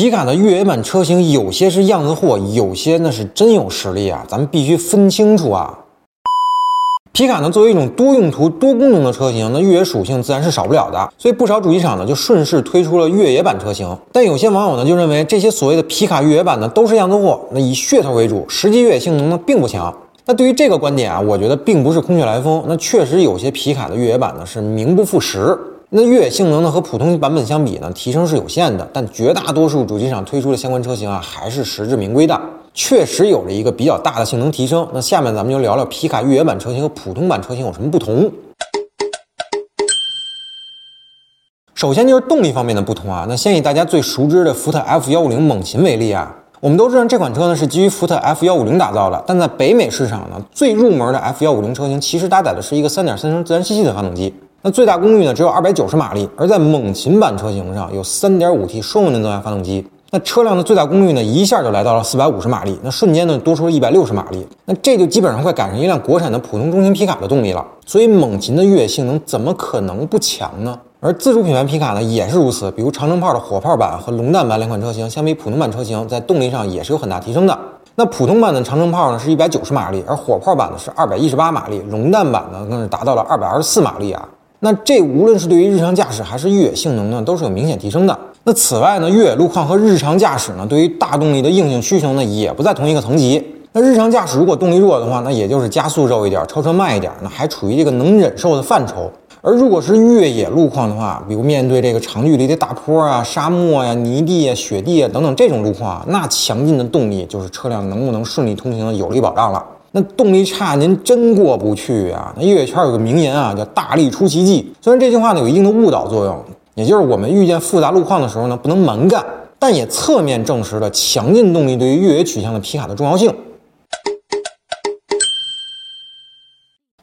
皮卡的越野版车型有些是样子货，有些那是真有实力啊，咱们必须分清楚啊。皮卡呢，作为一种多用途、多功能的车型，那越野属性自然是少不了的，所以不少主机厂呢就顺势推出了越野版车型。但有些网友呢就认为这些所谓的皮卡越野版呢都是样子货，那以噱头为主，实际越野性能呢并不强。那对于这个观点啊，我觉得并不是空穴来风，那确实有些皮卡的越野版呢是名不副实。那越野性能呢和普通版本相比呢，提升是有限的，但绝大多数主机厂推出的相关车型啊还是实至名归的。确实有着一个比较大的性能提升。那下面咱们就聊聊皮卡越野版车型和普通版车型有什么不同。首先就是动力方面的不同啊。那先以大家最熟知的福特 F 幺五零猛禽为例啊，我们都知道这款车呢是基于福特 F 幺五零打造的，但在北美市场呢，最入门的 F 幺五零车型其实搭载的是一个三点三升自然吸气的发动机，那最大功率呢只有二百九十马力，而在猛禽版车型上有三点五 T 双涡轮增压发动机。那车辆的最大功率呢，一下就来到了四百五十马力，那瞬间呢多出了一百六十马力，那这就基本上快赶上一辆国产的普通中型皮卡的动力了。所以猛禽的越野性能怎么可能不强呢？而自主品牌皮卡呢也是如此，比如长城炮的火炮版和龙蛋版两款车型，相比普通版车型在动力上也是有很大提升的。那普通版的长城炮呢是一百九十马力，而火炮版呢是二百一十八马力，龙蛋版呢更是达到了二百二十四马力啊。那这无论是对于日常驾驶还是越野性能呢，都是有明显提升的。那此外呢，越野路况和日常驾驶呢，对于大动力的硬性需求呢，也不在同一个层级。那日常驾驶如果动力弱的话，那也就是加速肉一点，超车慢一点，那还处于这个能忍受的范畴。而如果是越野路况的话，比如面对这个长距离的大坡啊、沙漠呀、泥地啊、雪地啊等等这种路况，那强劲的动力就是车辆能不能顺利通行的有力保障了。那动力差您真过不去啊！那越野圈有个名言啊，叫“大力出奇迹”。虽然这句话呢有一定的误导作用。也就是我们遇见复杂路况的时候呢，不能蛮干，但也侧面证实了强劲动力对于越野取向的皮卡的重要性。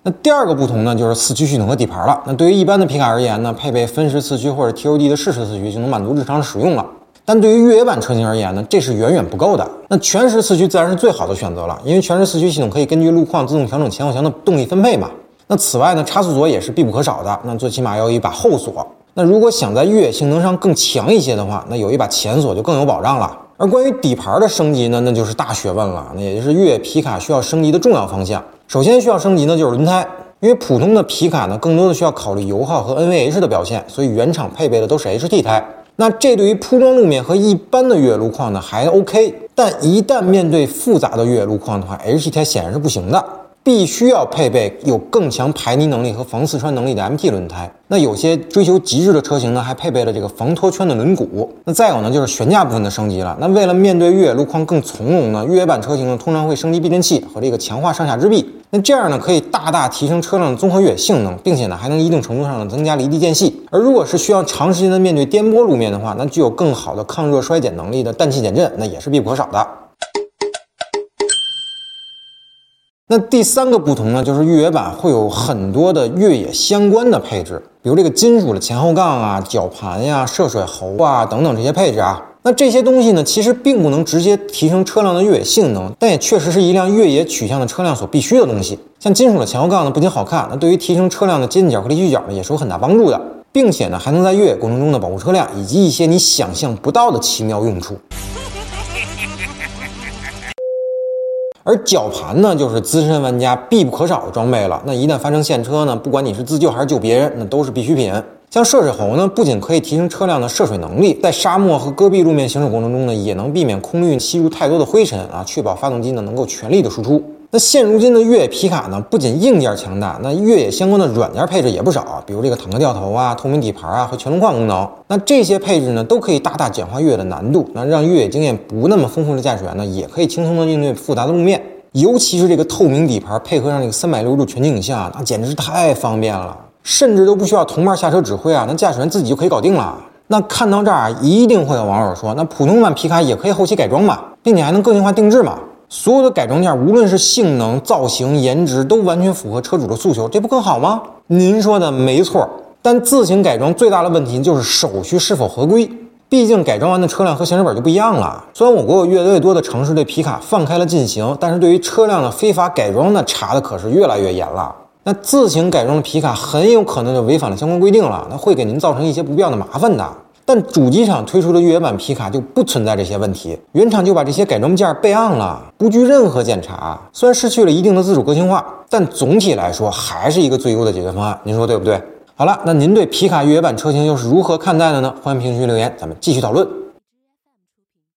那第二个不同呢，就是四驱系统和底盘了。那对于一般的皮卡而言呢，配备分时四驱或者 TOD 的适时四驱就能满足日常使用了。但对于越野版车型而言呢，这是远远不够的。那全时四驱自然是最好的选择了，因为全时四驱系统可以根据路况自动调整前后墙的动力分配嘛。那此外呢，差速锁也是必不可少的，那最起码要有一把后锁。那如果想在越野性能上更强一些的话，那有一把前锁就更有保障了。而关于底盘的升级呢，那就是大学问了，那也就是越野皮卡需要升级的重要方向。首先需要升级呢就是轮胎，因为普通的皮卡呢更多的需要考虑油耗和 NVH 的表现，所以原厂配备的都是 HT 胎。那这对于铺装路面和一般的越野路况呢还 OK，但一旦面对复杂的越野路况的话，HT 胎显然是不行的。必须要配备有更强排泥能力和防刺穿能力的 MT 轮胎。那有些追求极致的车型呢，还配备了这个防脱圈的轮毂。那再有呢，就是悬架部分的升级了。那为了面对越野路况更从容呢，越野版车型呢通常会升级避震器和这个强化上下支臂。那这样呢，可以大大提升车辆的综合越野性能，并且呢，还能一定程度上的增加离地间隙。而如果是需要长时间的面对颠簸路面的话，那具有更好的抗热衰减能力的氮气减震，那也是必不可少的。那第三个不同呢，就是越野版会有很多的越野相关的配置，比如这个金属的前后杠啊、绞盘呀、涉水喉啊等等这些配置啊。那这些东西呢，其实并不能直接提升车辆的越野性能，但也确实是一辆越野取向的车辆所必须的东西。像金属的前后杠呢，不仅好看，那对于提升车辆的接近角和离去角呢，也是有很大帮助的，并且呢，还能在越野过程中呢保护车辆以及一些你想象不到的奇妙用处。而绞盘呢，就是资深玩家必不可少的装备了。那一旦发生陷车呢，不管你是自救还是救别人，那都是必需品。像涉水喉呢，不仅可以提升车辆的涉水能力，在沙漠和戈壁路面行驶过程中呢，也能避免空运吸入太多的灰尘啊，确保发动机呢能够全力的输出。那现如今的越野皮卡呢，不仅硬件强大，那越野相关的软件配置也不少，比如这个坦克掉头啊、透明底盘啊和全路况功能。那这些配置呢，都可以大大简化越野的难度，那让越野经验不那么丰富的驾驶员呢，也可以轻松的应对复杂的路面。尤其是这个透明底盘配合上这个三百六十度全景影像，那简直是太方便了，甚至都不需要同伴下车指挥啊，那驾驶员自己就可以搞定了。那看到这儿，一定会有网友说，那普通版皮卡也可以后期改装嘛，并且还能个性化定制嘛？所有的改装件，无论是性能、造型、颜值，都完全符合车主的诉求，这不更好吗？您说的没错，但自行改装最大的问题就是手续是否合规。毕竟改装完的车辆和行驶本就不一样了。虽然我国有越来越多的城市对皮卡放开了进行，但是对于车辆的非法改装呢，查的可是越来越严了。那自行改装的皮卡很有可能就违反了相关规定了，那会给您造成一些不必要的麻烦的。但主机厂推出的越野版皮卡就不存在这些问题，原厂就把这些改装件备案了，不惧任何检查。虽然失去了一定的自主个性化，但总体来说还是一个最优的解决方案。您说对不对？好了，那您对皮卡越野版车型又是如何看待的呢？欢迎评论区留言，咱们继续讨论。